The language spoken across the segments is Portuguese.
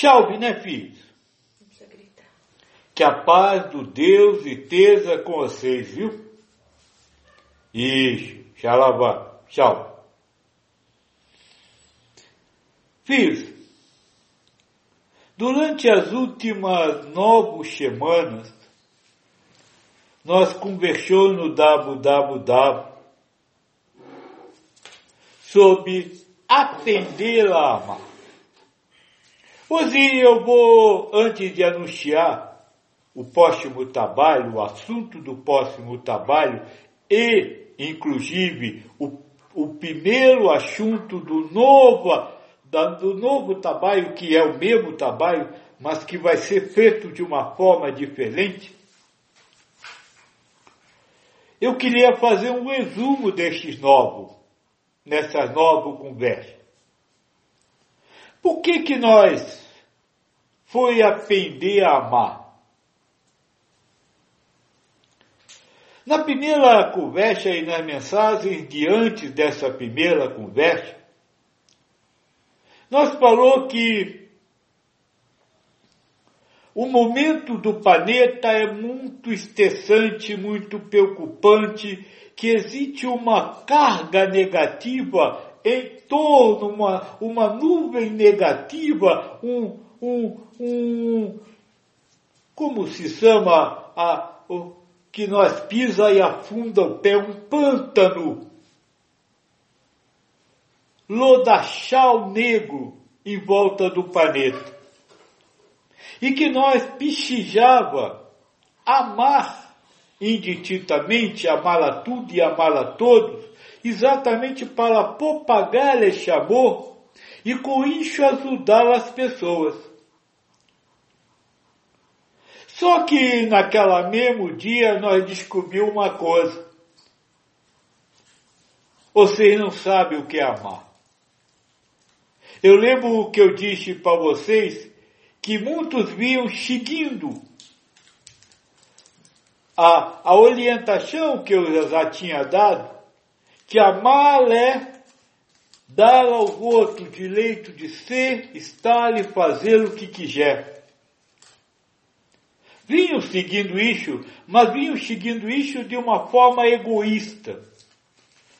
Salve, né, filhos? Que a paz do Deus esteja com vocês, viu? Isso, xalabá, tchau. Filhos, durante as últimas nove semanas, nós conversamos no www sobre aprender a amar. Hoje eu vou, antes de anunciar o próximo trabalho, o assunto do próximo trabalho e, inclusive, o, o primeiro assunto do novo, do novo trabalho, que é o mesmo trabalho, mas que vai ser feito de uma forma diferente, eu queria fazer um resumo destes novos, nessas novas conversas. Por que que nós foi aprender a amar? Na primeira conversa e nas mensagens de antes dessa primeira conversa, nós falou que o momento do planeta é muito estressante, muito preocupante, que existe uma carga negativa em torno, uma, uma nuvem negativa, um, um, um, como se chama, a, o, que nós pisa e afunda o pé, um pântano, lodachal negro em volta do planeta. E que nós pichijava amar indistintamente, amar a tudo e amar a todos, exatamente para propagar este amor e com isso ajudar as pessoas. Só que naquela mesmo dia nós descobrimos uma coisa. Vocês não sabem o que é amar. Eu lembro o que eu disse para vocês, que muitos vinham seguindo a, a orientação que eu já tinha dado, que amar é dar ao outro direito de ser, estar e fazer o que quiser. Vinham seguindo isso, mas vinham seguindo isso de uma forma egoísta.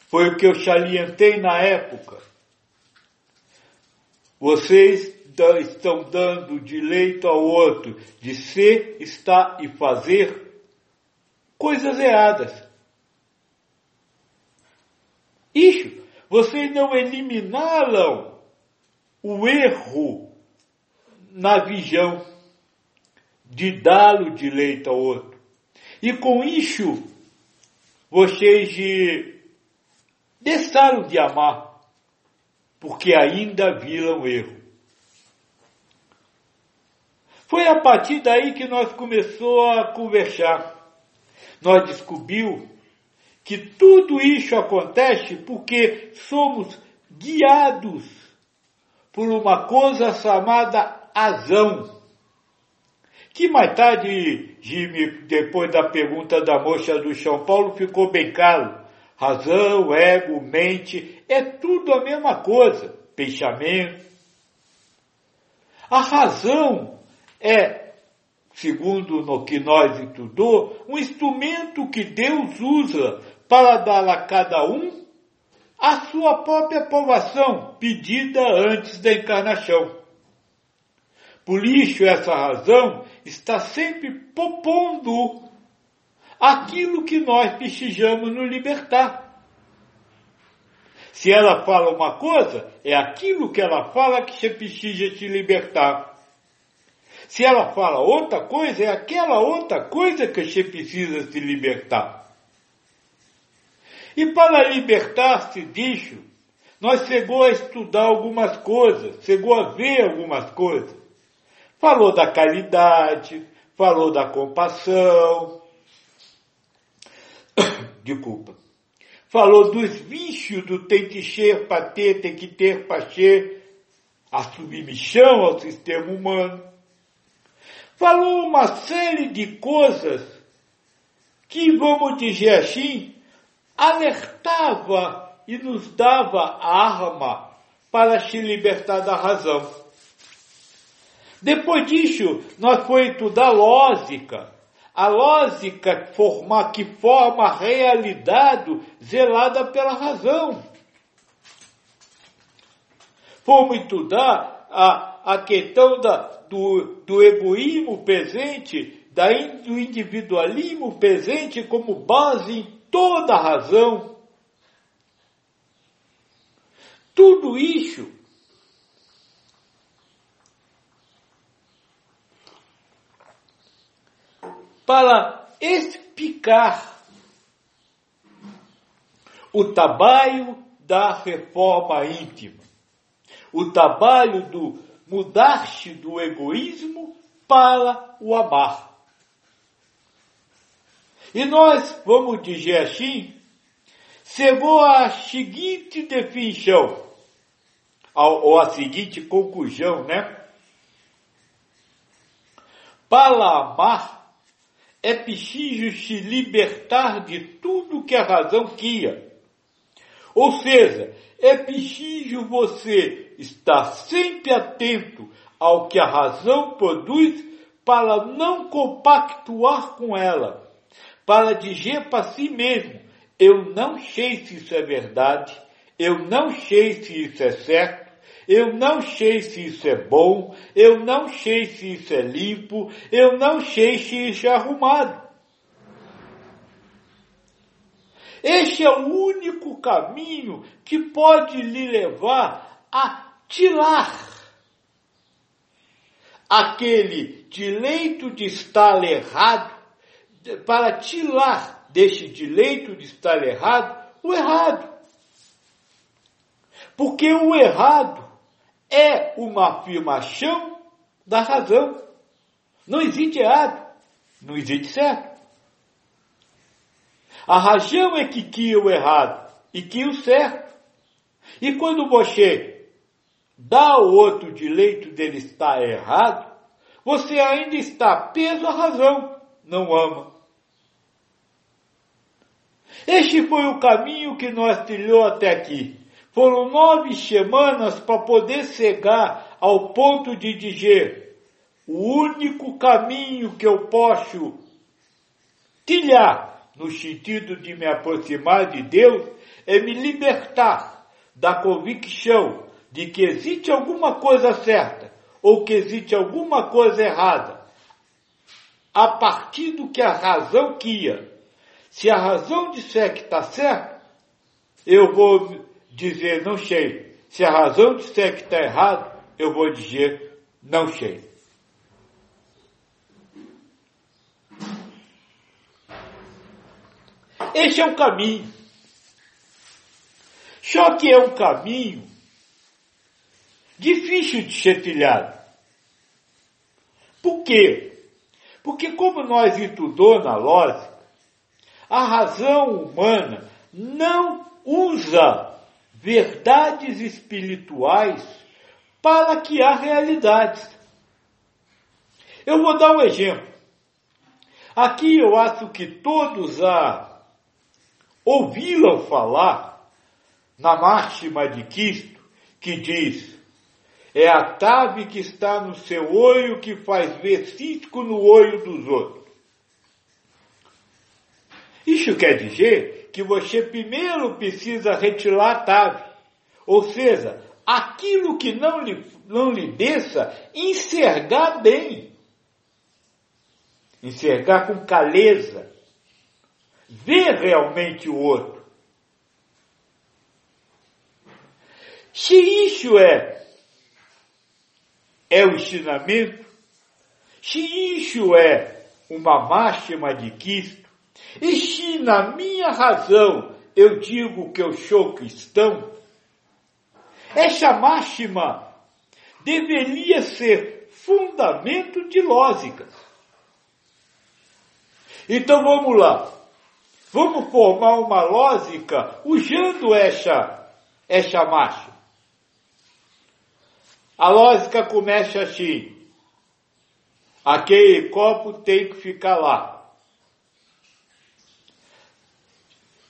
Foi o que eu salientei na época. Vocês estão dando direito ao outro de ser, estar e fazer coisas erradas. Isso, vocês não eliminaram o erro na visão de dar o direito ao outro. E com isso, vocês deixaram de amar, porque ainda viram erro. Foi a partir daí que nós começou a conversar. Nós descobrimos que tudo isso acontece porque somos guiados por uma coisa chamada azão. Que mais tarde, Jimmy, depois da pergunta da moça do São Paulo, ficou bem claro. Razão, ego, mente, é tudo a mesma coisa. Pensamento. A razão é, segundo no que nós estudou, um instrumento que Deus usa para dar a cada um a sua própria aprovação pedida antes da encarnação. Por isso, essa razão está sempre propondo aquilo que nós precisamos nos libertar. Se ela fala uma coisa, é aquilo que ela fala que você precisa se libertar. Se ela fala outra coisa, é aquela outra coisa que você precisa se libertar. E para libertar-se disso, nós chegou a estudar algumas coisas, chegou a ver algumas coisas. Falou da caridade, falou da compassão, desculpa, falou dos vícios do tem que ser para ter, tem que ter para ser, a submissão ao sistema humano. Falou uma série de coisas que, vamos dizer assim, alertava e nos dava a arma para se libertar da razão. Depois disso, nós foi estudar lógica. A lógica forma, que forma a realidade zelada pela razão. Fomos estudar a, a questão da, do, do egoísmo presente, da, do individualismo presente como base toda a razão. Tudo isso para explicar o trabalho da reforma íntima, o trabalho do mudar-se do egoísmo para o amar. E nós vamos dizer assim, chegou a seguinte definição, ou a seguinte conclusão, né? Para amar é preciso se libertar de tudo que a razão queria. Ou seja, é preciso você estar sempre atento ao que a razão produz para não compactuar com ela, para dizer para si mesmo, eu não sei se isso é verdade, eu não sei se isso é certo, eu não sei se isso é bom, eu não sei se isso é limpo, eu não sei se isso é arrumado. Este é o único caminho que pode lhe levar a tirar aquele direito de estar errado, para tirar deste direito de estar errado o errado. Porque o errado é uma afirmação da razão. Não existe errado, não existe certo. A razão é que quer o errado e que o certo. E quando você dá ao outro direito dele estar errado, você ainda está preso à razão, não ama. Este foi o caminho que nós trilhou até aqui. Foram nove semanas para poder chegar ao ponto de dizer: o único caminho que eu posso trilhar no sentido de me aproximar de Deus é me libertar da convicção de que existe alguma coisa certa ou que existe alguma coisa errada a partir do que a razão queria. Se a razão disser que está certo, eu vou dizer não sei. Se a razão disser que está errado, eu vou dizer não sei. Esse é o caminho. Só que é um caminho difícil de ser. Por quê? Porque como nós estudou na lógica, a razão humana não usa verdades espirituais para que há realidades. Eu vou dar um exemplo. Aqui eu acho que todos a ouviram falar na máxima de Cristo que diz: é a tave que está no seu olho que faz ver cisco no olho dos outros. Isso quer dizer que você primeiro precisa retirar a tave. Ou seja, aquilo que não lhe, não lhe desça, enxergar bem. Enxergar com caleza. Ver realmente o outro. Se isso é, é o ensinamento, se isso é uma máxima de Cristo, e se na minha razão eu digo que eu sou cristão, essa máxima deveria ser fundamento de lógica. Então vamos lá. Vamos formar uma lógica usando essa, essa máxima. A lógica começa assim. Aquele copo tem que ficar lá.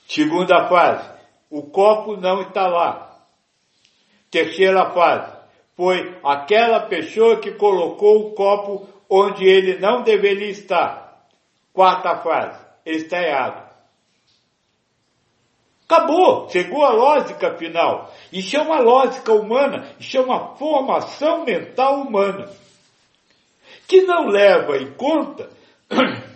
Segunda fase, o copo não está lá. Terceira fase, foi aquela pessoa que colocou o copo onde ele não deveria estar. Quarta frase, ele está errado. Acabou, chegou a lógica final. Isso é uma lógica humana, isso é uma formação mental humana, que não leva em conta,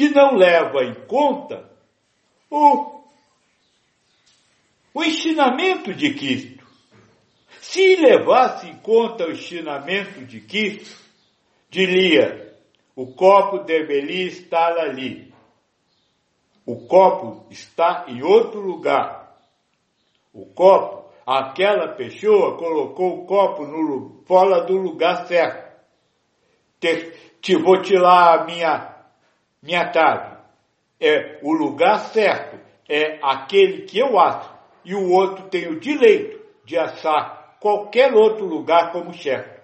que não leva em conta o, o ensinamento de Cristo. Se levasse em conta o ensinamento de Cristo, diria, o copo deveria estar ali o copo está em outro lugar. O copo, aquela pessoa colocou o copo no, fora do lugar certo. Te, te vou tirar a minha, minha tarde. É o lugar certo, é aquele que eu acho. E o outro tem o direito de assar qualquer outro lugar como certo.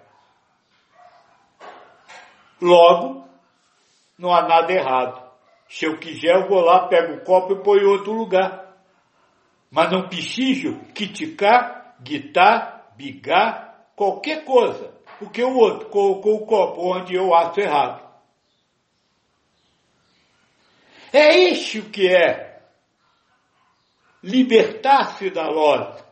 Logo, não há nada errado. Se eu quiser, eu vou lá, pego o copo e põe em outro lugar. Mas não preciso criticar, guitar, bigar, qualquer coisa. Porque o outro colocou o copo onde eu acho errado. É isso que é libertar-se da lógica.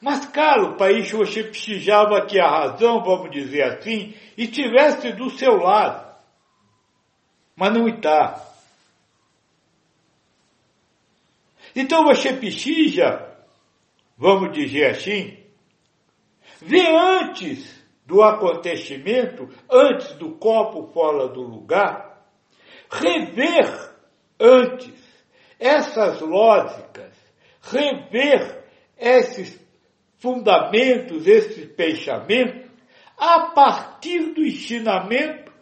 Mas, caro, isso você precisava que a razão, vamos dizer assim, estivesse do seu lado. Mas não está. Então você precisa, vamos dizer assim, ver antes do acontecimento, antes do copo fora do lugar, rever antes essas lógicas, rever esses fundamentos, esses pensamentos, a partir do ensinamento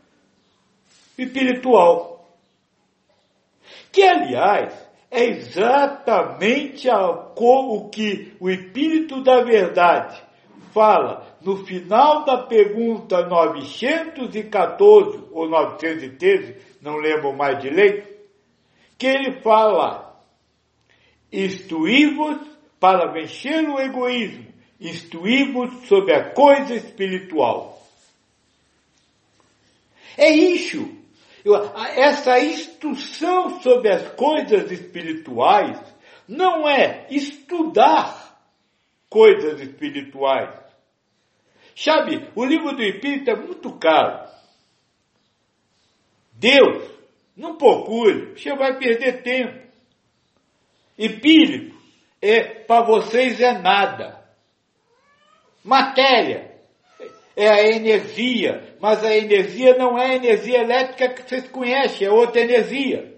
espiritual. Que, aliás, é exatamente o que o Espírito da Verdade fala no final da pergunta 914 ou 913, não lembro mais direito, que ele fala: instruí-vos para vencer o egoísmo, instruí-vos sobre a coisa espiritual. É isso essa instrução sobre as coisas espirituais não é estudar coisas espirituais. Sabe, o livro do Espírito é muito caro. Deus, não procure, você vai perder tempo. Espírito, é, para vocês é nada. Matéria, é a energia, mas a energia não é a energia elétrica que vocês conhecem, é outra energia.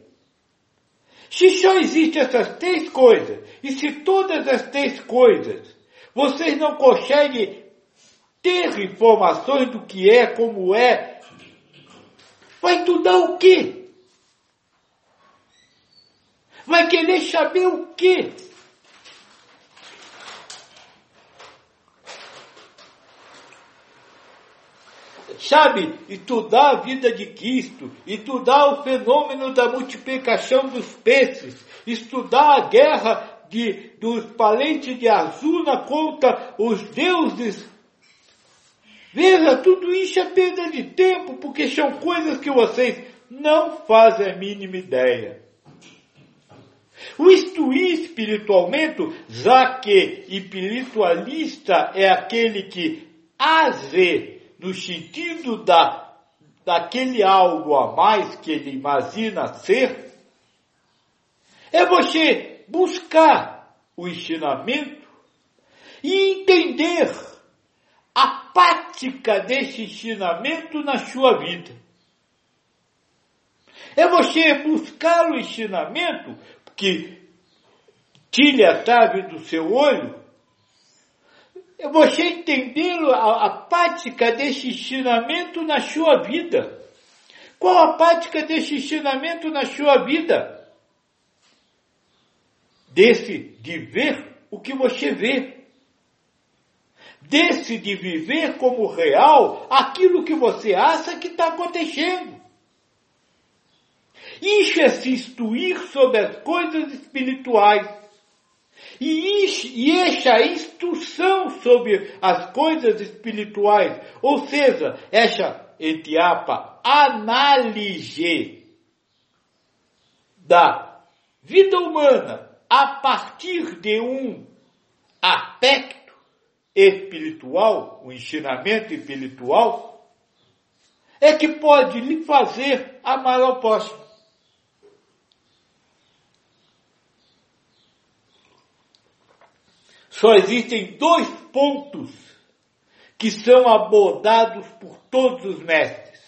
Se só existem essas três coisas, e se todas as três coisas vocês não conseguem ter informações do que é, como é, vai estudar o quê? Vai querer saber o quê? sabe, estudar a vida de Cristo, estudar o fenômeno da multiplicação dos peixes, estudar a guerra de, dos valentes de Azuna contra os deuses. Veja, tudo isso é perda de tempo, porque são coisas que vocês não fazem a mínima ideia. O instruir espiritualmente, já que espiritualista é aquele que haze no sentido da, daquele algo a mais que ele imagina ser, é você buscar o ensinamento e entender a prática desse ensinamento na sua vida. É você buscar o ensinamento que tire a trave do seu olho você entender a, a prática desse ensinamento na sua vida. Qual a prática desse ensinamento na sua vida? Desse de ver o que você vê. Desse de viver como real aquilo que você acha que está acontecendo. É se instruir sobre as coisas espirituais. E, e esta instrução sobre as coisas espirituais, ou seja, esta etiapa análise da vida humana a partir de um aspecto espiritual, o um ensinamento espiritual, é que pode lhe fazer amar ao próximo. Só existem dois pontos que são abordados por todos os mestres.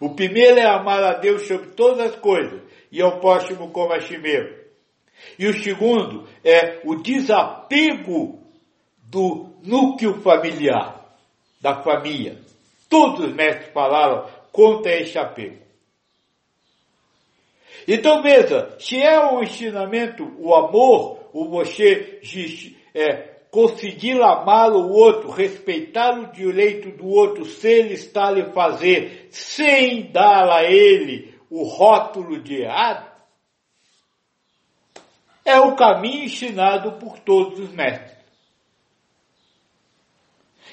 O primeiro é amar a Deus sobre todas as coisas e ao próximo como a si mesmo. E o segundo é o desapego do núcleo familiar, da família. Todos os mestres falaram contra este apego. Então veja, se é o ensinamento, o amor, o você é, conseguir amar o outro, respeitar o direito do outro, se ele está a lhe fazer, sem dar a ele o rótulo de errado, é o caminho ensinado por todos os mestres.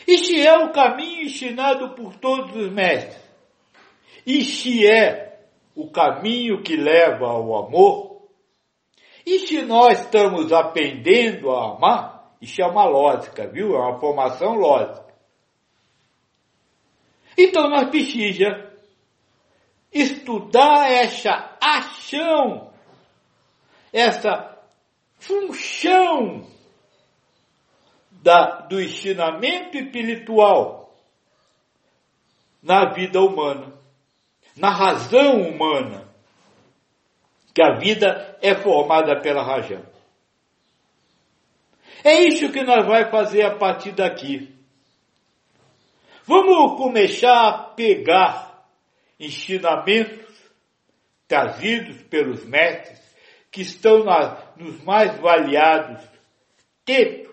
E se é o caminho ensinado por todos os mestres, e se é o caminho que leva ao amor, e se nós estamos aprendendo a amar, isso é uma lógica, viu? É uma formação lógica. Então nós precisamos estudar essa ação, essa função da, do ensinamento espiritual na vida humana, na razão humana, que a vida é formada pela razão. É isso que nós vamos fazer a partir daqui. Vamos começar a pegar ensinamentos trazidos pelos mestres que estão na, nos mais variados textos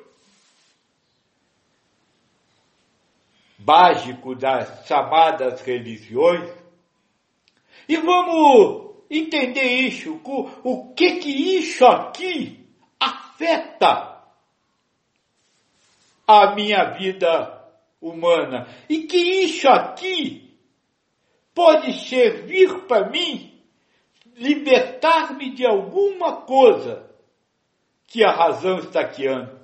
básicos das chamadas religiões e vamos entender isso, o, que que isso aqui afeta a minha vida humana. E que isso aqui pode servir para mim libertar-me de alguma coisa que a razão está guiando.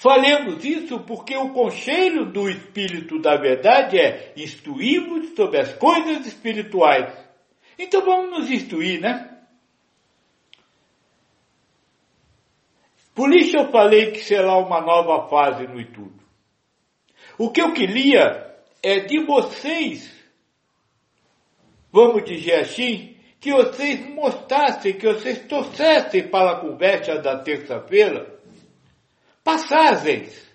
Falemos isso porque o conselho do Espírito da Verdade é instruímos sobre as coisas espirituais. Então vamos nos instruir, né? Por isso eu falei que será uma nova fase no estudo. O que eu queria é de vocês, vamos dizer assim, que vocês mostrassem, que vocês trouxessem para a conversa da terça-feira passagens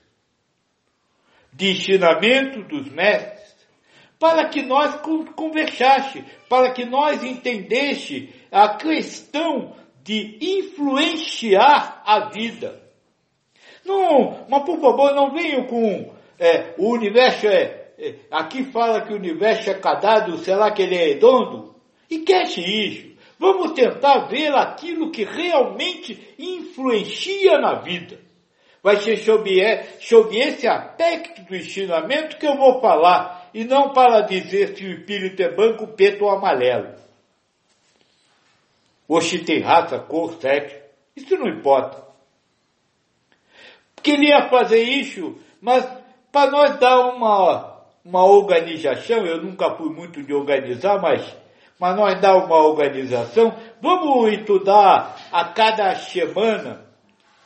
de ensinamento dos mestres, para que nós conversássemos, para que nós entendesse a questão de influenciar a vida. Não, mas por favor, não venham com é, o universo é, é, Aqui fala que o universo é cadado, será que ele é redondo? E quer-se isso. Vamos tentar ver aquilo que realmente influencia na vida. Vai ser sobre, sobre esse aspecto do ensinamento que eu vou falar, e não para dizer se o espírito é branco, preto ou amarelo ou se tem raça, cor, sexo. Isso não importa. Queria fazer isso, mas para nós dar uma, uma organização, eu nunca fui muito de organizar, mas, mas nós dar uma organização, vamos estudar a cada semana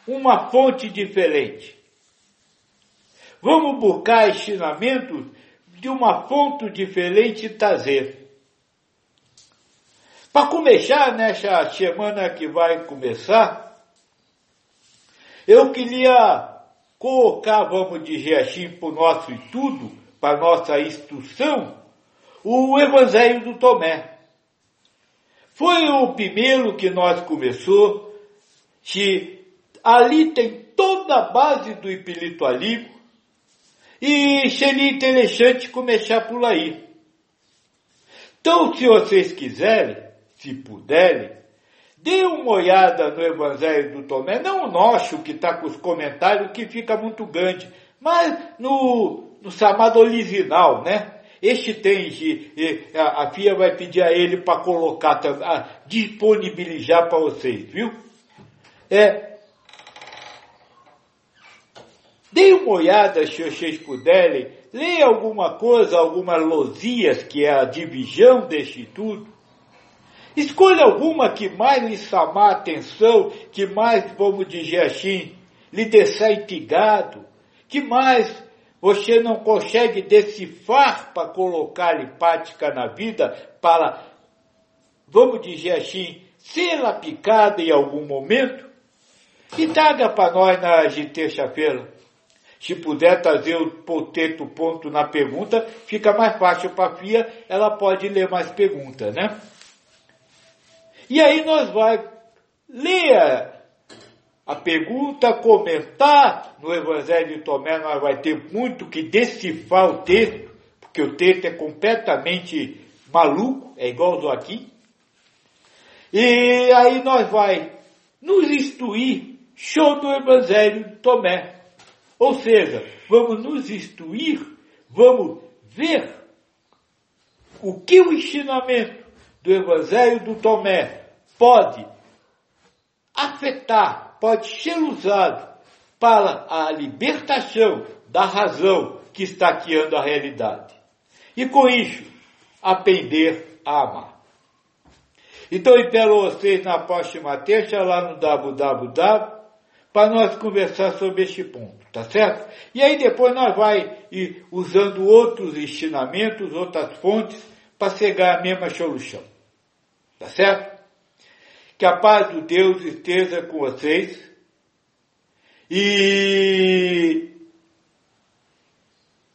uma fonte diferente. Vamos buscar ensinamentos de uma fonte diferente e trazer. Para começar, nessa semana que vai começar, eu queria colocar, vamos dizer assim, para o nosso estudo, para a nossa instrução, o Evangelho do Tomé. Foi o primeiro que nós começou, que ali tem toda a base do espiritualismo, e seria interessante começar por aí. Então, se vocês quiserem, se puderem, Dê uma olhada no Evangelho do Tomé, não o nosso que está com os comentários, que fica muito grande, mas no, no chamado original, né? Este tem, a, a FIA vai pedir a ele para colocar, disponibilizar para vocês, viu? É, Dê uma olhada, se vocês puderem, leia alguma coisa, algumas losias, que é a divisão deste tudo. Escolha alguma que mais lhe chamar a atenção, que mais, vamos dizer assim, lhe deixar intrigado, que mais você não consegue decifrar para colocar em prática na vida, para, vamos dizer assim, ser aplicada em algum momento? E traga para nós na terça-feira. Se puder trazer o poteto ponto na pergunta, fica mais fácil para a FIA, ela pode ler mais perguntas, né? E aí nós vai ler a pergunta, comentar no Evangelho de Tomé, nós vai ter muito que decifrar o texto, porque o texto é completamente maluco, é igual do aqui. E aí nós vai nos instruir sobre o Evangelho de Tomé. Ou seja, vamos nos instruir, vamos ver o que o ensinamento do Evangelho do Tomé pode afetar, pode ser usado para a libertação da razão que está criando a realidade. E com isso, aprender a amar. Então, espero vocês na próxima terça lá no www para nós conversar sobre este ponto, tá certo? E aí depois nós vai ir usando outros ensinamentos, outras fontes, para chegar à mesma solução. Tá certo? Que a paz do Deus esteja com vocês. E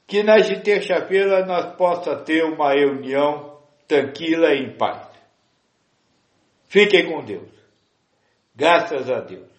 que na terça-feira nós possa ter uma reunião tranquila e em paz. Fiquem com Deus. Graças a Deus.